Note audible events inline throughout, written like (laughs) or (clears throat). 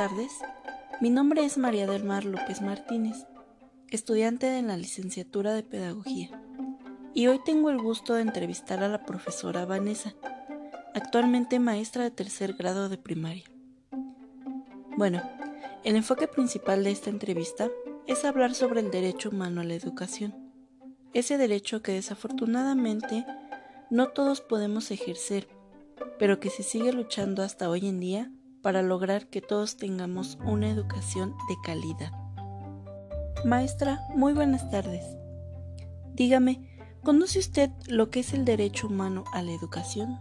tardes. Mi nombre es María del Mar López Martínez, estudiante de la licenciatura de Pedagogía, y hoy tengo el gusto de entrevistar a la profesora Vanessa, actualmente maestra de tercer grado de primaria. Bueno, el enfoque principal de esta entrevista es hablar sobre el derecho humano a la educación, ese derecho que desafortunadamente no todos podemos ejercer, pero que se sigue luchando hasta hoy en día para lograr que todos tengamos una educación de calidad. Maestra, muy buenas tardes. Dígame, ¿conoce usted lo que es el derecho humano a la educación?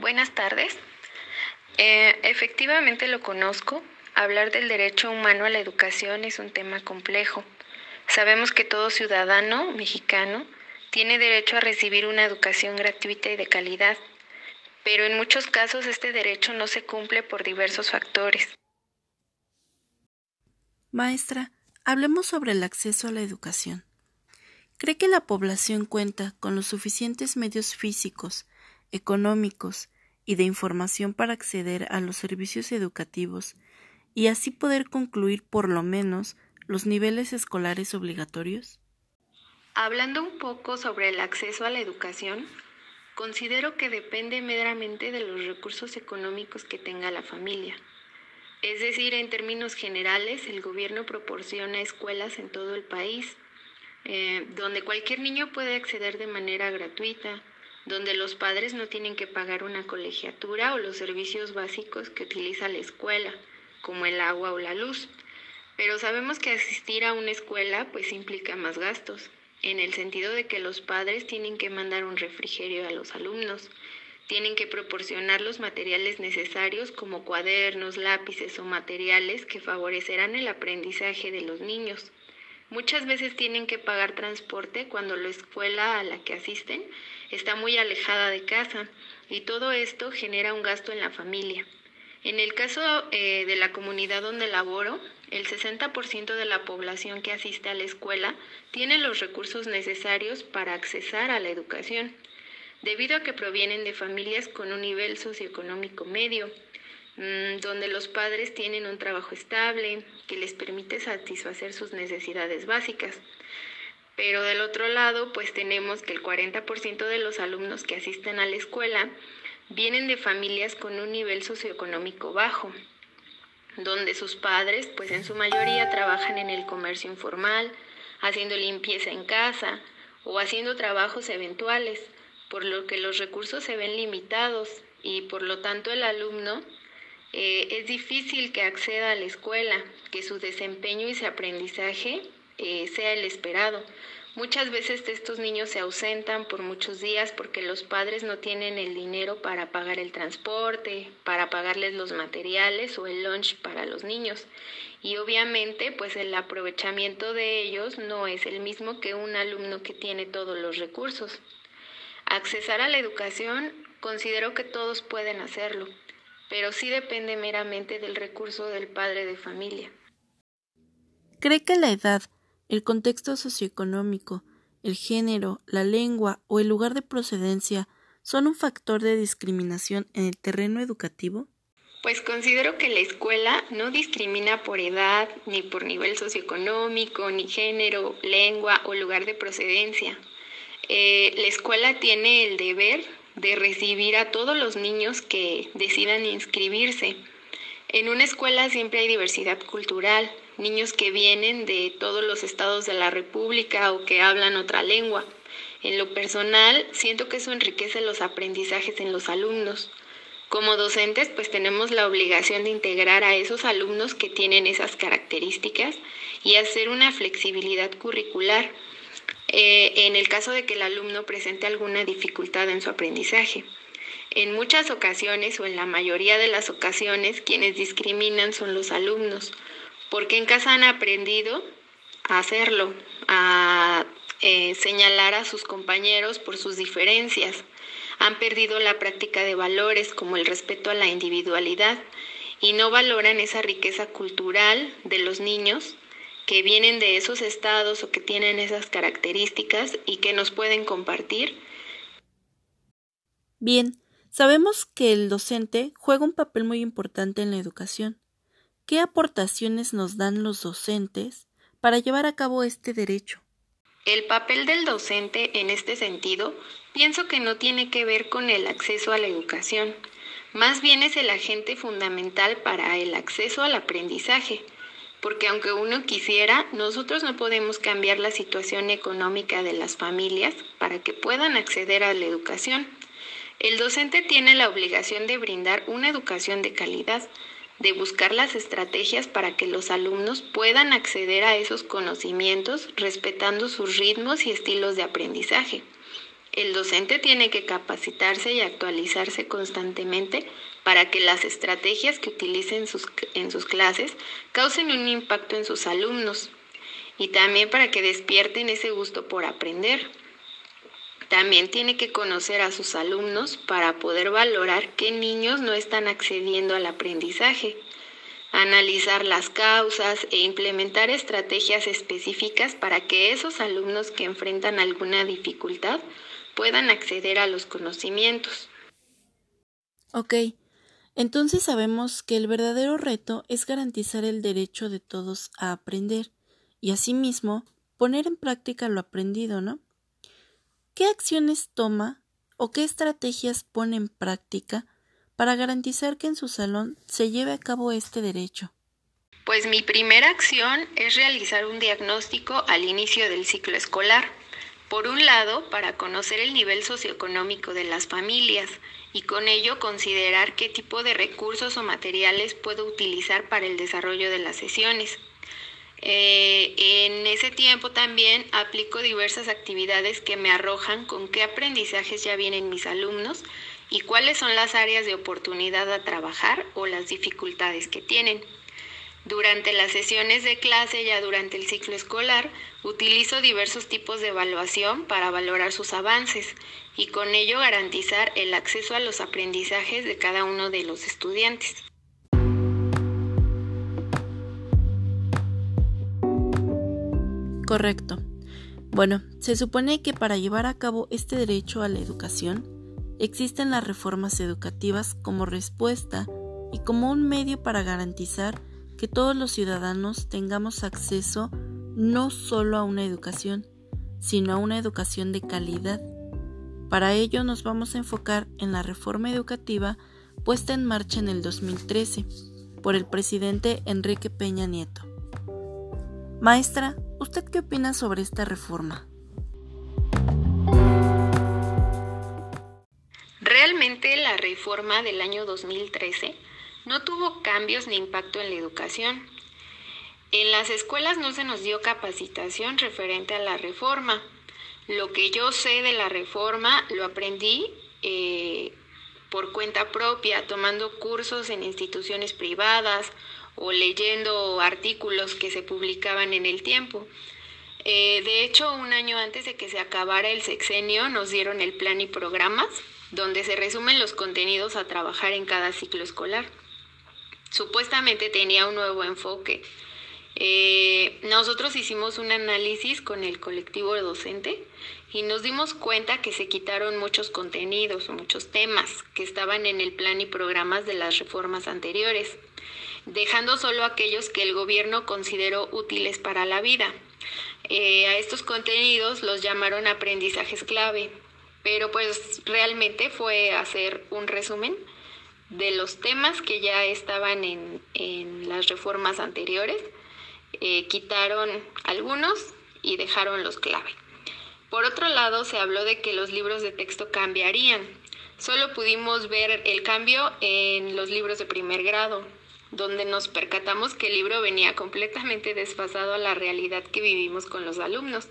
Buenas tardes. Eh, efectivamente lo conozco. Hablar del derecho humano a la educación es un tema complejo. Sabemos que todo ciudadano mexicano tiene derecho a recibir una educación gratuita y de calidad, pero en muchos casos este derecho no se cumple por diversos factores. Maestra, hablemos sobre el acceso a la educación. ¿Cree que la población cuenta con los suficientes medios físicos, económicos y de información para acceder a los servicios educativos y así poder concluir por lo menos los niveles escolares obligatorios? Hablando un poco sobre el acceso a la educación, considero que depende meramente de los recursos económicos que tenga la familia. Es decir, en términos generales, el gobierno proporciona escuelas en todo el país, eh, donde cualquier niño puede acceder de manera gratuita, donde los padres no tienen que pagar una colegiatura o los servicios básicos que utiliza la escuela, como el agua o la luz. Pero sabemos que asistir a una escuela pues implica más gastos en el sentido de que los padres tienen que mandar un refrigerio a los alumnos, tienen que proporcionar los materiales necesarios como cuadernos, lápices o materiales que favorecerán el aprendizaje de los niños. Muchas veces tienen que pagar transporte cuando la escuela a la que asisten está muy alejada de casa y todo esto genera un gasto en la familia. En el caso eh, de la comunidad donde laboro, el 60% de la población que asiste a la escuela tiene los recursos necesarios para accesar a la educación, debido a que provienen de familias con un nivel socioeconómico medio, mm, donde los padres tienen un trabajo estable que les permite satisfacer sus necesidades básicas. Pero del otro lado, pues tenemos que el 40% de los alumnos que asisten a la escuela vienen de familias con un nivel socioeconómico bajo, donde sus padres, pues en su mayoría trabajan en el comercio informal, haciendo limpieza en casa o haciendo trabajos eventuales, por lo que los recursos se ven limitados y por lo tanto el alumno eh, es difícil que acceda a la escuela, que su desempeño y su aprendizaje eh, sea el esperado, Muchas veces estos niños se ausentan por muchos días porque los padres no tienen el dinero para pagar el transporte, para pagarles los materiales o el lunch para los niños. Y obviamente pues el aprovechamiento de ellos no es el mismo que un alumno que tiene todos los recursos. Accesar a la educación considero que todos pueden hacerlo, pero sí depende meramente del recurso del padre de familia. ¿Cree que la edad el contexto socioeconómico, el género, la lengua o el lugar de procedencia son un factor de discriminación en el terreno educativo? Pues considero que la escuela no discrimina por edad, ni por nivel socioeconómico, ni género, lengua o lugar de procedencia. Eh, la escuela tiene el deber de recibir a todos los niños que decidan inscribirse. En una escuela siempre hay diversidad cultural, niños que vienen de todos los estados de la República o que hablan otra lengua. En lo personal, siento que eso enriquece los aprendizajes en los alumnos. Como docentes, pues tenemos la obligación de integrar a esos alumnos que tienen esas características y hacer una flexibilidad curricular eh, en el caso de que el alumno presente alguna dificultad en su aprendizaje. En muchas ocasiones o en la mayoría de las ocasiones quienes discriminan son los alumnos porque en casa han aprendido a hacerlo, a eh, señalar a sus compañeros por sus diferencias. Han perdido la práctica de valores como el respeto a la individualidad y no valoran esa riqueza cultural de los niños que vienen de esos estados o que tienen esas características y que nos pueden compartir. Bien, sabemos que el docente juega un papel muy importante en la educación. ¿Qué aportaciones nos dan los docentes para llevar a cabo este derecho? El papel del docente en este sentido pienso que no tiene que ver con el acceso a la educación, más bien es el agente fundamental para el acceso al aprendizaje, porque aunque uno quisiera, nosotros no podemos cambiar la situación económica de las familias para que puedan acceder a la educación. El docente tiene la obligación de brindar una educación de calidad, de buscar las estrategias para que los alumnos puedan acceder a esos conocimientos respetando sus ritmos y estilos de aprendizaje. El docente tiene que capacitarse y actualizarse constantemente para que las estrategias que utilice en sus, en sus clases causen un impacto en sus alumnos y también para que despierten ese gusto por aprender. También tiene que conocer a sus alumnos para poder valorar qué niños no están accediendo al aprendizaje, analizar las causas e implementar estrategias específicas para que esos alumnos que enfrentan alguna dificultad puedan acceder a los conocimientos. Ok, entonces sabemos que el verdadero reto es garantizar el derecho de todos a aprender y asimismo poner en práctica lo aprendido, ¿no? ¿Qué acciones toma o qué estrategias pone en práctica para garantizar que en su salón se lleve a cabo este derecho? Pues mi primera acción es realizar un diagnóstico al inicio del ciclo escolar. Por un lado, para conocer el nivel socioeconómico de las familias y con ello considerar qué tipo de recursos o materiales puedo utilizar para el desarrollo de las sesiones. Eh, en ese tiempo también aplico diversas actividades que me arrojan con qué aprendizajes ya vienen mis alumnos y cuáles son las áreas de oportunidad a trabajar o las dificultades que tienen. Durante las sesiones de clase, ya durante el ciclo escolar, utilizo diversos tipos de evaluación para valorar sus avances y con ello garantizar el acceso a los aprendizajes de cada uno de los estudiantes. Correcto. Bueno, se supone que para llevar a cabo este derecho a la educación, existen las reformas educativas como respuesta y como un medio para garantizar que todos los ciudadanos tengamos acceso no solo a una educación, sino a una educación de calidad. Para ello nos vamos a enfocar en la reforma educativa puesta en marcha en el 2013 por el presidente Enrique Peña Nieto. Maestra, ¿usted qué opina sobre esta reforma? Realmente la reforma del año 2013 no tuvo cambios ni impacto en la educación. En las escuelas no se nos dio capacitación referente a la reforma. Lo que yo sé de la reforma lo aprendí eh, por cuenta propia, tomando cursos en instituciones privadas o leyendo artículos que se publicaban en el tiempo. Eh, de hecho, un año antes de que se acabara el sexenio, nos dieron el plan y programas, donde se resumen los contenidos a trabajar en cada ciclo escolar. Supuestamente tenía un nuevo enfoque. Eh, nosotros hicimos un análisis con el colectivo docente y nos dimos cuenta que se quitaron muchos contenidos muchos temas que estaban en el plan y programas de las reformas anteriores dejando solo aquellos que el gobierno consideró útiles para la vida. Eh, a estos contenidos los llamaron aprendizajes clave, pero pues realmente fue hacer un resumen de los temas que ya estaban en, las reformas anteriores, eh, quitaron algunos y dejaron los clave. Por otro lado, se habló de que los libros de texto cambiarían. Solo pudimos ver el cambio en los libros de primer grado, donde nos percatamos que el libro venía completamente desfasado a la realidad que vivimos con los alumnos,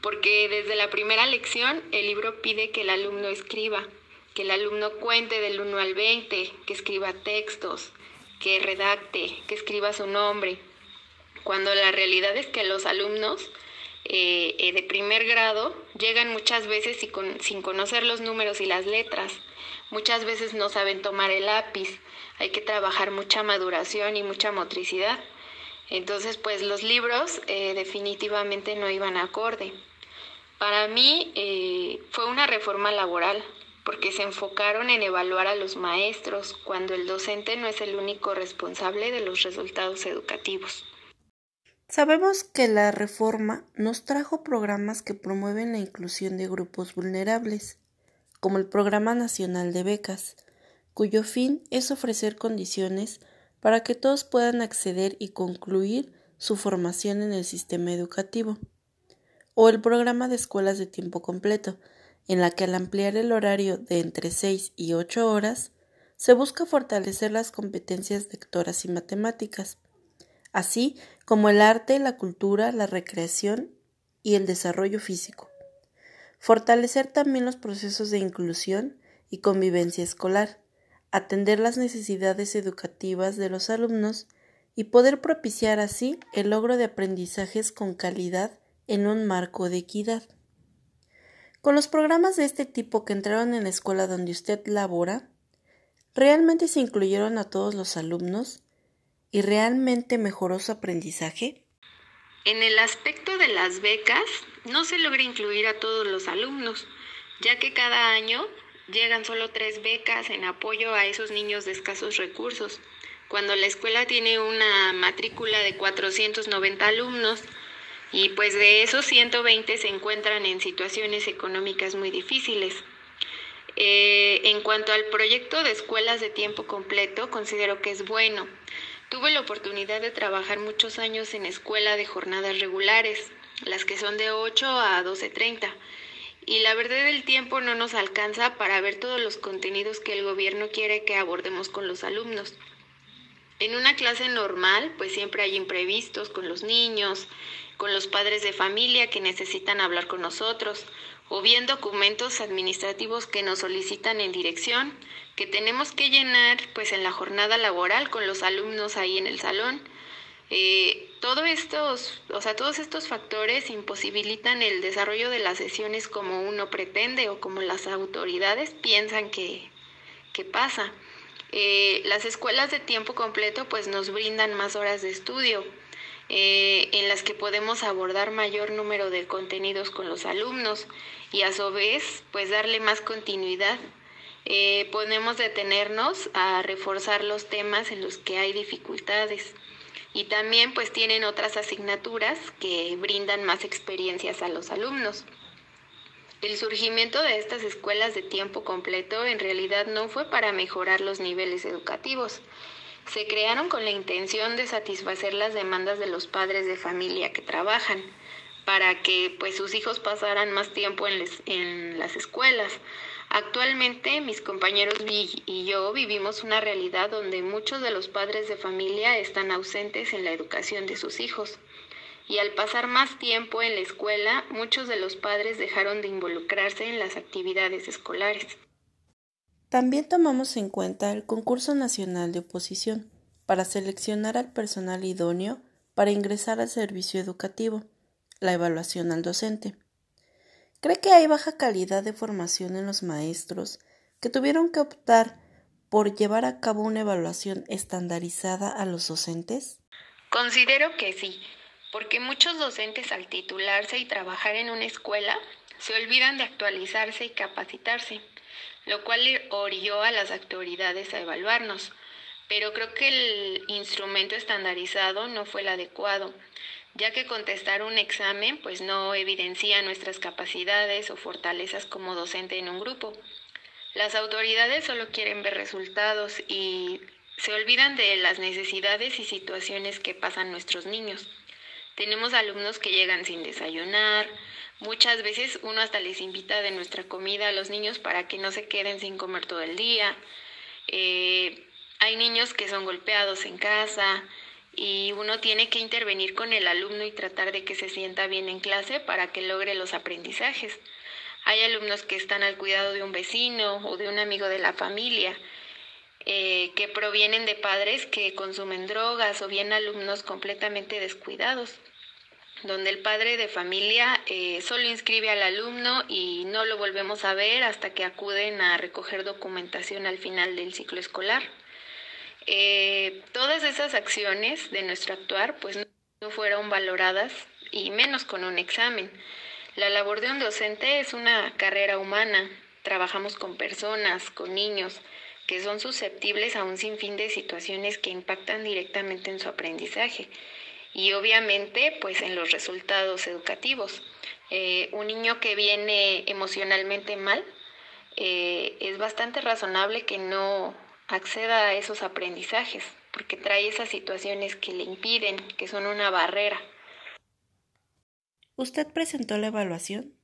porque desde la primera lección el libro pide que el alumno escriba, que el alumno cuente del 1 al 20, que escriba textos, que redacte, que escriba su nombre, cuando la realidad es que los alumnos eh, eh, de primer grado llegan muchas veces sin conocer los números y las letras, muchas veces no saben tomar el lápiz, hay que trabajar mucha maduración y mucha motricidad. Entonces, pues los libros eh, definitivamente no iban acorde. Para mí eh, fue una reforma laboral porque se enfocaron en evaluar a los maestros cuando el docente no es el único responsable de los resultados educativos. Sabemos que la reforma nos trajo programas que promueven la inclusión de grupos vulnerables, como el Programa Nacional de Becas, cuyo fin es ofrecer condiciones para que todos puedan acceder y concluir su formación en el sistema educativo, o el programa de escuelas de tiempo completo, en la que al ampliar el horario de entre 6 y 8 horas, se busca fortalecer las competencias lectoras y matemáticas, así como el arte, la cultura, la recreación y el desarrollo físico. Fortalecer también los procesos de inclusión y convivencia escolar, atender las necesidades educativas de los alumnos y poder propiciar así el logro de aprendizajes con calidad en un marco de equidad. Con los programas de este tipo que entraron en la escuela donde usted labora, ¿realmente se incluyeron a todos los alumnos y realmente mejoró su aprendizaje? En el aspecto de las becas, no se logra incluir a todos los alumnos, ya que cada año llegan solo tres becas en apoyo a esos niños de escasos recursos, cuando la escuela tiene una matrícula de 490 alumnos y pues de esos 120 se encuentran en situaciones económicas muy difíciles. Eh, en cuanto al proyecto de escuelas de tiempo completo, considero que es bueno. Tuve la oportunidad de trabajar muchos años en escuela de jornadas regulares, las que son de 8 a 12.30. Y la verdad del tiempo no nos alcanza para ver todos los contenidos que el gobierno quiere que abordemos con los alumnos. En una clase normal, pues siempre hay imprevistos con los niños, con los padres de familia que necesitan hablar con nosotros, o bien documentos administrativos que nos solicitan en dirección, que tenemos que llenar pues en la jornada laboral con los alumnos ahí en el salón. Eh, todo estos, o sea, todos estos factores imposibilitan el desarrollo de las sesiones como uno pretende o como las autoridades piensan que, que pasa. Eh, las escuelas de tiempo completo pues nos brindan más horas de estudio eh, en las que podemos abordar mayor número de contenidos con los alumnos y a su vez pues darle más continuidad. Eh, podemos detenernos a reforzar los temas en los que hay dificultades y también pues tienen otras asignaturas que brindan más experiencias a los alumnos. El surgimiento de estas escuelas de tiempo completo en realidad no fue para mejorar los niveles educativos. Se crearon con la intención de satisfacer las demandas de los padres de familia que trabajan, para que pues sus hijos pasaran más tiempo en, en las escuelas. Actualmente mis compañeros y yo vivimos una realidad donde muchos de los padres de familia están ausentes en la educación de sus hijos y al pasar más tiempo en la escuela, muchos de los padres dejaron de involucrarse en las actividades escolares. También tomamos en cuenta el concurso nacional de oposición para seleccionar al personal idóneo para ingresar al servicio educativo, la evaluación al docente. ¿Cree que hay baja calidad de formación en los maestros que tuvieron que optar por llevar a cabo una evaluación estandarizada a los docentes? Considero que sí, porque muchos docentes al titularse y trabajar en una escuela se olvidan de actualizarse y capacitarse, lo cual orilló a las autoridades a evaluarnos. Pero creo que el instrumento estandarizado no fue el adecuado, ya que contestar un examen pues no evidencia nuestras capacidades o fortalezas como docente en un grupo. Las autoridades solo quieren ver resultados y se olvidan de las necesidades y situaciones que pasan nuestros niños. Tenemos alumnos que llegan sin desayunar. Muchas veces uno hasta les invita de nuestra comida a los niños para que no se queden sin comer todo el día. Eh, hay niños que son golpeados en casa y uno tiene que intervenir con el alumno y tratar de que se sienta bien en clase para que logre los aprendizajes. Hay alumnos que están al cuidado de un vecino o de un amigo de la familia. Eh, que provienen de padres que consumen drogas o bien alumnos completamente descuidados donde el padre de familia eh, solo inscribe al alumno y no lo volvemos a ver hasta que acuden a recoger documentación al final del ciclo escolar. Eh, todas esas acciones de nuestro actuar pues no fueron valoradas y menos con un examen. La labor de un docente es una carrera humana trabajamos con personas, con niños, que son susceptibles a un sinfín de situaciones que impactan directamente en su aprendizaje y obviamente pues en los resultados educativos. Eh, un niño que viene emocionalmente mal eh, es bastante razonable que no acceda a esos aprendizajes porque trae esas situaciones que le impiden, que son una barrera. ¿Usted presentó la evaluación?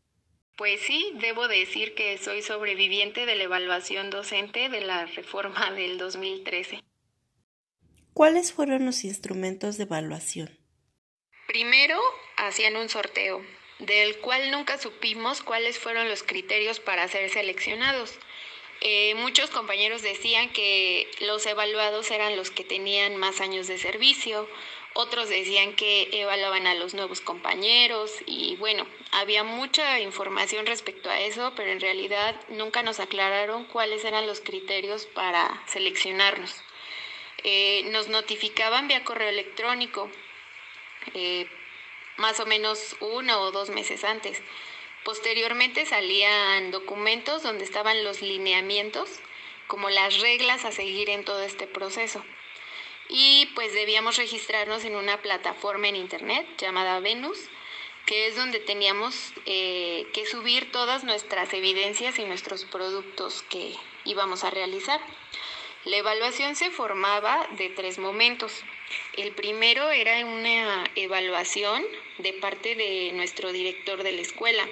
Pues sí, debo decir que soy sobreviviente de la evaluación docente de la reforma (laughs) del 2013. ¿Cuáles fueron los instrumentos de evaluación? Primero, hacían un sorteo, del cual nunca supimos cuáles fueron los criterios para ser seleccionados. Eh, muchos compañeros decían que los evaluados eran los que tenían más años de servicio, otros decían que evaluaban a los nuevos compañeros y bueno, había mucha información respecto a eso, pero en realidad nunca nos aclararon cuáles eran los criterios para seleccionarnos. Eh, nos notificaban vía correo electrónico, eh, más o menos uno o dos meses antes. Posteriormente salían documentos donde estaban los lineamientos, como las reglas a seguir en todo este proceso. Y pues debíamos registrarnos en una plataforma en internet llamada Venus, que es donde teníamos eh, que subir todas nuestras evidencias y nuestros productos que íbamos a realizar. La evaluación se formaba de tres momentos. El primero era una evaluación de parte de nuestro director de la escuela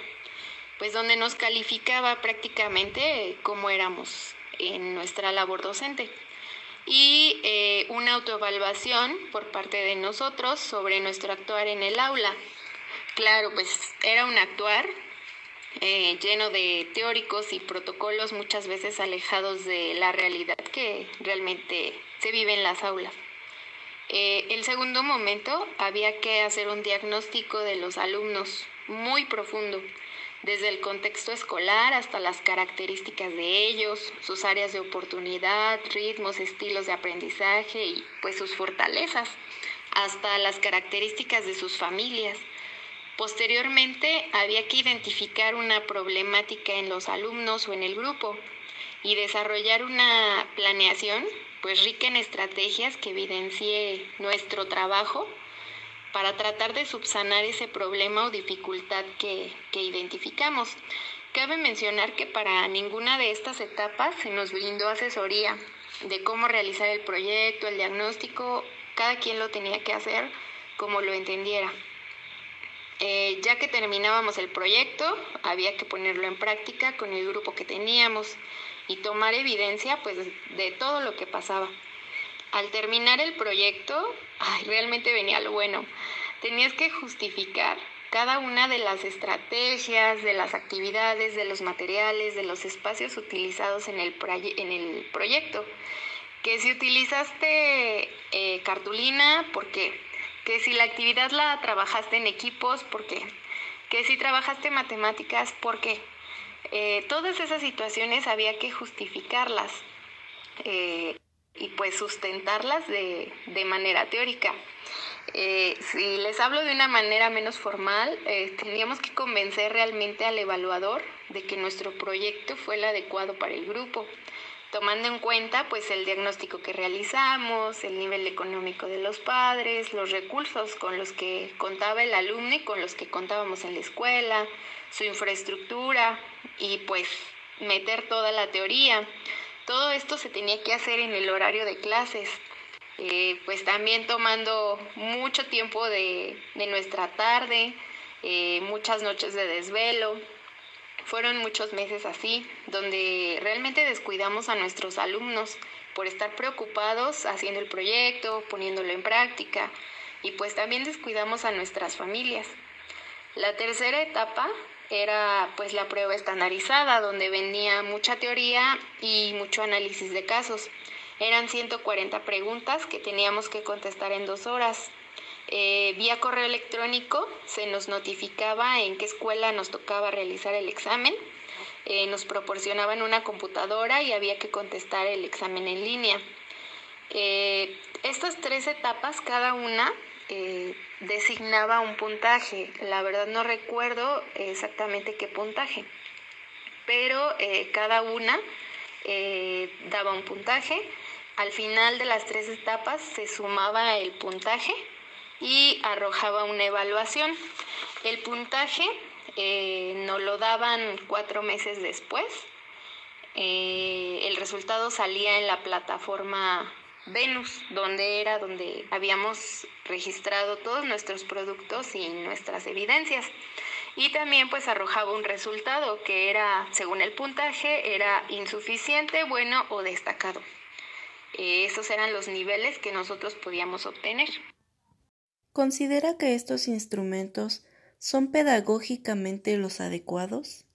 pues donde nos calificaba prácticamente cómo éramos en nuestra labor docente. Y eh, una autoevaluación por parte de nosotros sobre nuestro actuar en el aula. Claro, pues era un actuar eh, lleno de teóricos y protocolos muchas veces alejados de la realidad que realmente se vive en las aulas. Eh, el segundo momento había que hacer un diagnóstico de los alumnos muy profundo desde el contexto escolar hasta las características de ellos, sus áreas de oportunidad, ritmos, estilos de aprendizaje y pues sus fortalezas, hasta las características de sus familias. Posteriormente había que identificar una problemática en los alumnos o en el grupo y desarrollar una planeación pues rica en estrategias que evidencie nuestro trabajo para tratar de subsanar ese problema o dificultad que, identificamos. Cabe mencionar que para ninguna de estas etapas se nos brindó asesoría de cómo realizar el proyecto, el diagnóstico, cada quien lo tenía que hacer como lo entendiera. Eh, ya que terminábamos el proyecto, había que ponerlo en práctica con el grupo que teníamos y tomar evidencia pues, de todo lo que pasaba. Al terminar el proyecto, realmente venía lo bueno. Tenías que justificar cada una de las estrategias, de las actividades, de los materiales, de los espacios utilizados en el, en el proyecto. Que si utilizaste eh, cartulina, ¿por qué? Que si la actividad la trabajaste en equipos, ¿por qué? Que si trabajaste matemáticas, ¿por qué? Eh, todas esas situaciones había que justificarlas. Eh, y pues sustentarlas de, de manera teórica. Eh, si les hablo de una manera menos formal, eh, teníamos que convencer realmente al evaluador de que nuestro proyecto fue el adecuado para el grupo, tomando en cuenta pues el diagnóstico que realizamos, el nivel económico de los padres, los recursos con los que contaba el alumno y con los que contábamos en la escuela, su infraestructura y pues meter toda la teoría. Todo esto se tenía que hacer en el horario de clases, eh, pues también tomando mucho tiempo de, nuestra tarde, eh, muchas noches de desvelo. Fueron muchos meses así, donde realmente descuidamos a nuestros alumnos por estar preocupados haciendo el proyecto, poniéndolo en práctica, y pues también descuidamos a nuestras familias. La tercera etapa era pues la prueba estandarizada, donde venía mucha teoría y mucho análisis de casos. Eran 140 preguntas que teníamos que contestar en dos horas. Eh, vía correo electrónico se nos notificaba en qué escuela nos tocaba realizar el examen. Eh, nos proporcionaban una computadora y había que contestar el examen en línea. Eh, estas tres etapas, cada una, designaba un puntaje. La verdad no recuerdo exactamente qué puntaje. pero eh, cada una eh, daba un puntaje. Al final de las tres etapas se sumaba el puntaje y arrojaba una evaluación. El puntaje eh, nos lo daban cuatro meses después. el resultado salía en la plataforma Venus, donde era donde habíamos registrado todos nuestros productos y nuestras evidencias. Y también pues arrojaba un resultado que era, según el puntaje, era insuficiente, bueno o destacado. Eh, esos eran los niveles que nosotros podíamos obtener. ¿Considera que estos instrumentos son pedagógicamente los adecuados?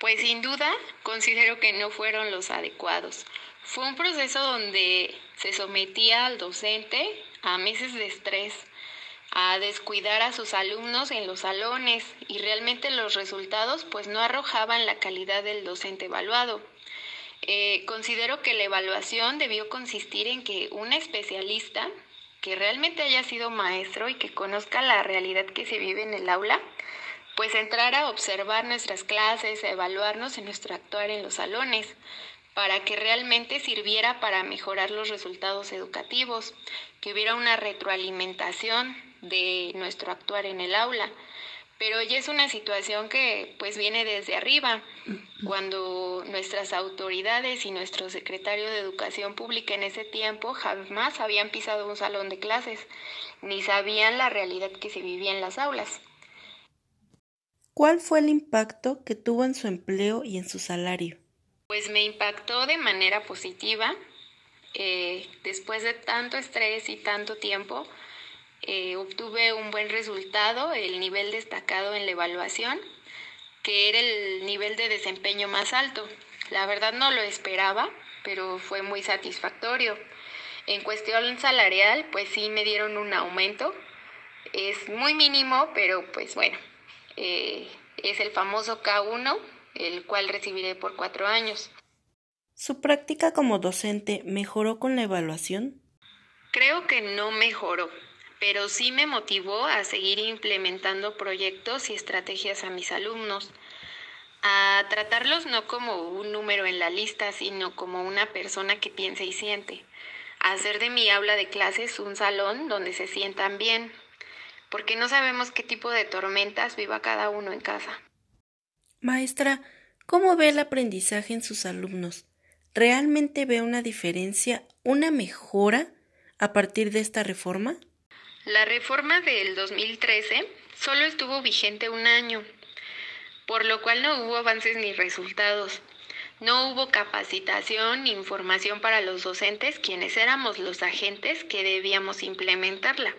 Pues sin duda considero que no fueron los adecuados. Fue un proceso donde se sometía al docente a meses de estrés, a descuidar a sus alumnos en los salones y realmente los resultados pues no arrojaban la calidad del docente evaluado. Eh, considero que la evaluación debió consistir en que un especialista que realmente haya sido maestro y que conozca la realidad que se vive en el aula, pues entrara a observar nuestras clases, a evaluarnos en nuestro actuar en los salones, para que realmente sirviera para mejorar los resultados educativos, que hubiera una retroalimentación de nuestro actuar en el aula. Pero ya es una situación que pues viene desde arriba, cuando nuestras autoridades y nuestro secretario de Educación Pública en ese tiempo jamás habían pisado un salón de clases, ni sabían la realidad que se vivía en las aulas. ¿Cuál fue el impacto que tuvo en su empleo y en su salario? Pues me impactó de manera positiva. Eh, después de tanto estrés y tanto tiempo, eh, obtuve un buen resultado, el nivel destacado en la evaluación, que era el nivel de desempeño más alto. La verdad no lo esperaba, pero fue muy satisfactorio. En cuestión salarial, pues sí me dieron un aumento. Es muy mínimo, pero pues bueno, eh, es el famoso K1 el cual recibiré por cuatro años. ¿Su práctica como docente mejoró con la evaluación? Creo que no mejoró, pero sí me motivó a seguir implementando proyectos y estrategias a mis alumnos, a tratarlos no como un número en la lista, sino como una persona que piensa y siente, a hacer de mi aula de clases un salón donde se sientan bien, porque no sabemos qué tipo de tormentas viva cada uno en casa. Maestra, ¿cómo ve el aprendizaje en sus alumnos? ¿Realmente ve una diferencia, una mejora a partir de esta reforma? La reforma del 2013 solo estuvo vigente un año, por lo cual no hubo avances ni resultados. No hubo capacitación ni información para los docentes, quienes éramos los agentes que debíamos implementarla.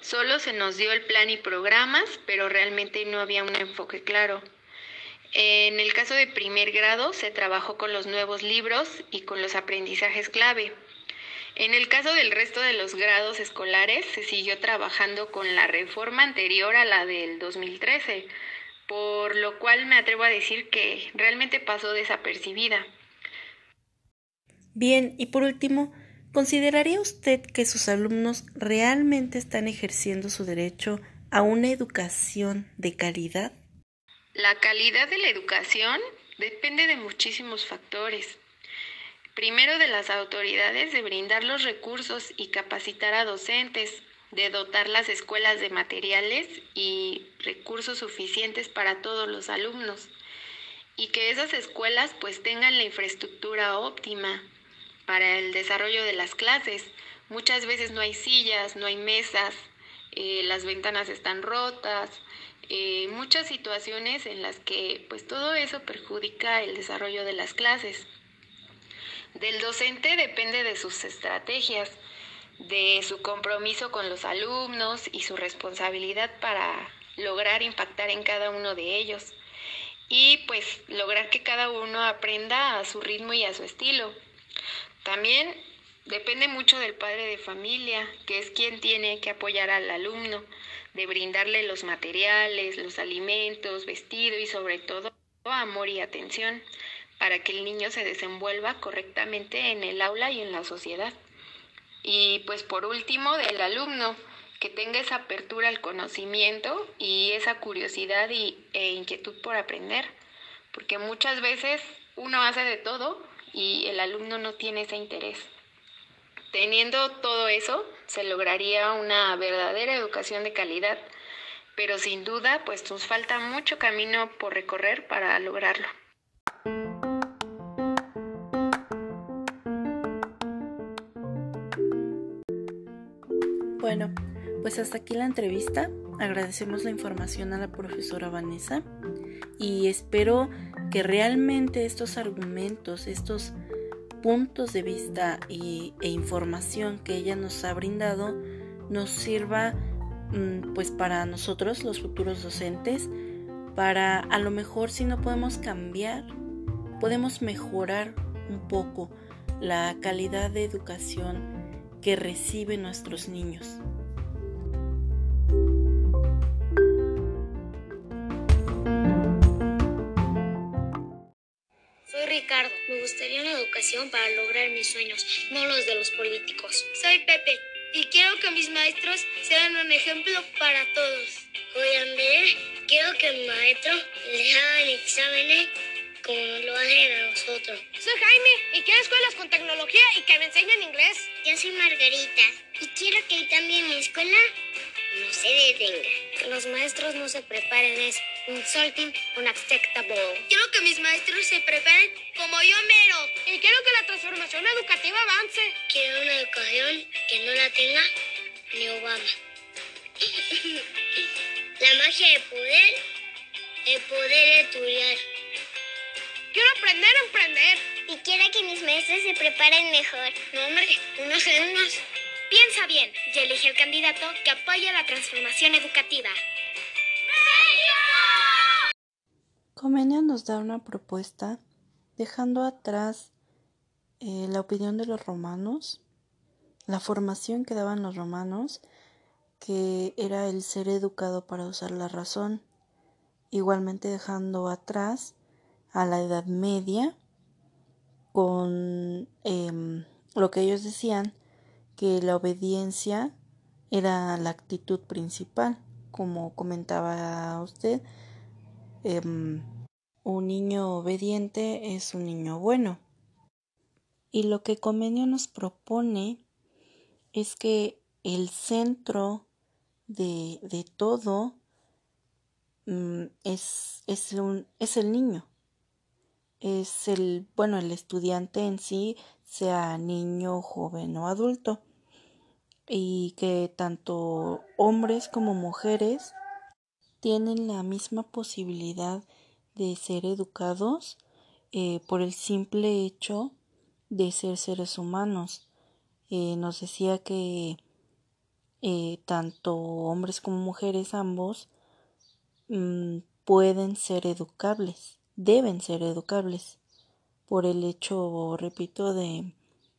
Solo se nos dio el plan y programas, pero realmente no había un enfoque claro. En el caso de primer grado se trabajó con los nuevos libros y con los aprendizajes clave. En el caso del resto de los grados escolares se siguió trabajando con la reforma anterior a la del 2013, por lo cual me atrevo a decir que realmente pasó desapercibida. Bien, y por último, ¿consideraría usted que sus alumnos realmente están ejerciendo su derecho a una educación de calidad? La calidad de la educación depende de muchísimos factores. Primero de las autoridades de brindar los recursos y capacitar a docentes, de dotar las escuelas de materiales y recursos suficientes para todos los alumnos y que esas escuelas pues tengan la infraestructura óptima para el desarrollo de las clases. Muchas veces no hay sillas, no hay mesas, eh, las ventanas están rotas, eh, muchas situaciones en las que pues todo eso perjudica el desarrollo de las clases. Del docente depende de sus estrategias, de su compromiso con los alumnos y su responsabilidad para lograr impactar en cada uno de ellos y pues lograr que cada uno aprenda a su ritmo y a su estilo. También depende mucho del padre de familia, que es quien tiene que apoyar al alumno de brindarle los materiales, los alimentos, vestido y sobre todo amor y atención para que el niño se desenvuelva correctamente en el aula y en la sociedad. Y pues por último, del alumno, que tenga esa apertura al conocimiento y esa curiosidad y, e inquietud por aprender, porque muchas veces uno hace de todo y el alumno no tiene ese interés. Teniendo todo eso, se lograría una verdadera educación de calidad, pero sin duda, pues nos falta mucho camino por recorrer para lograrlo. Bueno, pues hasta aquí la entrevista. Agradecemos la información a la profesora Vanessa y espero que realmente estos argumentos, estos puntos de vista y, e información que ella nos ha brindado nos sirva mm, pues para nosotros los futuros docentes para a lo mejor si no podemos cambiar podemos mejorar un poco la calidad de educación que reciben nuestros niños. Gustaría una educación para lograr mis sueños, no los de los políticos. Soy Pepe y quiero que mis maestros sean un ejemplo para todos. Soy Andrés. Quiero que mi maestro les hagan exámenes como nos lo hacen a nosotros. Soy Jaime y quiero escuelas con tecnología y que me enseñen inglés. Yo soy Margarita y quiero que también mi escuela no se detenga. Que los maestros no se preparen es insulting unacceptable. Quiero que mis maestros se preparen como yo mero. Y quiero que la transformación educativa avance. Quiero una educación que no la tenga ni Obama. (laughs) la magia de poder, el poder estudiar. Quiero aprender a emprender. Y quiero que mis maestros se preparen mejor. No, hombre, unos genios. Piensa bien y elige el candidato que apoya la transformación educativa. Comenio nos da una propuesta dejando atrás eh, la opinión de los romanos, la formación que daban los romanos, que era el ser educado para usar la razón, igualmente dejando atrás a la Edad Media con em, lo que ellos decían que la obediencia era la actitud principal, como comentaba usted. Em, un niño obediente es un niño bueno. Y lo que Comenio nos propone es que el centro de, de todo mm, es, es, el niño. Es el, bueno, el estudiante en sí, sea niño, joven o adulto y que tanto hombres como mujeres tienen la misma posibilidad de ser educados eh, por el simple hecho de ser seres humanos. Eh, nos decía que eh, tanto hombres como mujeres ambos mm, pueden ser educables, deben ser educables por el hecho, repito, de,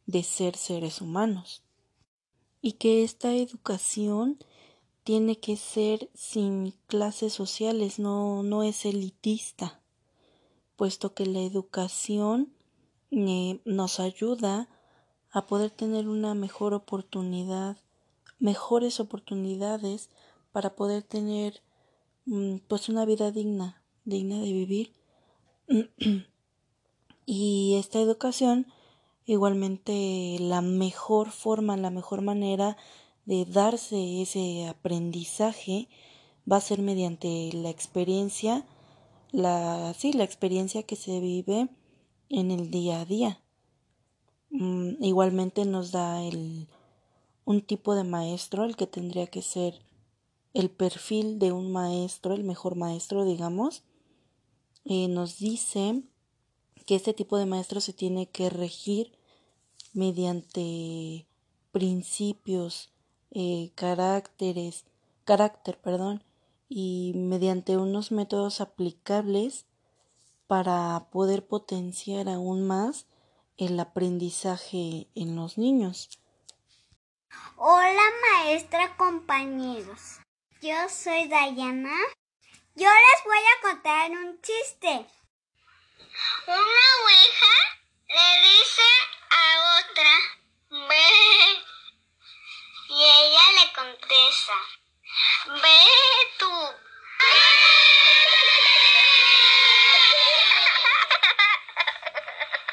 de ser seres humanos y que esta educación tiene que ser sin clases sociales, no, no es elitista, puesto que la educación eh, nos ayuda a poder tener una mejor oportunidad, mejores oportunidades para poder tener mm, pues una vida digna, digna de vivir. (clears throat) y esta educación Igualmente la mejor forma, la mejor manera de darse ese aprendizaje va a ser mediante la experiencia, la sí, la experiencia que se vive en el día a día. Mm, igualmente nos da el un tipo de maestro, el que tendría que ser el perfil de un maestro, el mejor maestro, digamos, eh, nos dice que este tipo de maestro se tiene que regir mediante principios, eh, caracteres, carácter, perdón, y mediante unos métodos aplicables para poder potenciar aún más el aprendizaje en los niños. Hola maestra compañeros, yo soy Dayana. Yo les voy a contar un chiste. Una oveja le dice a otra, ve y ella le contesta, ve tú.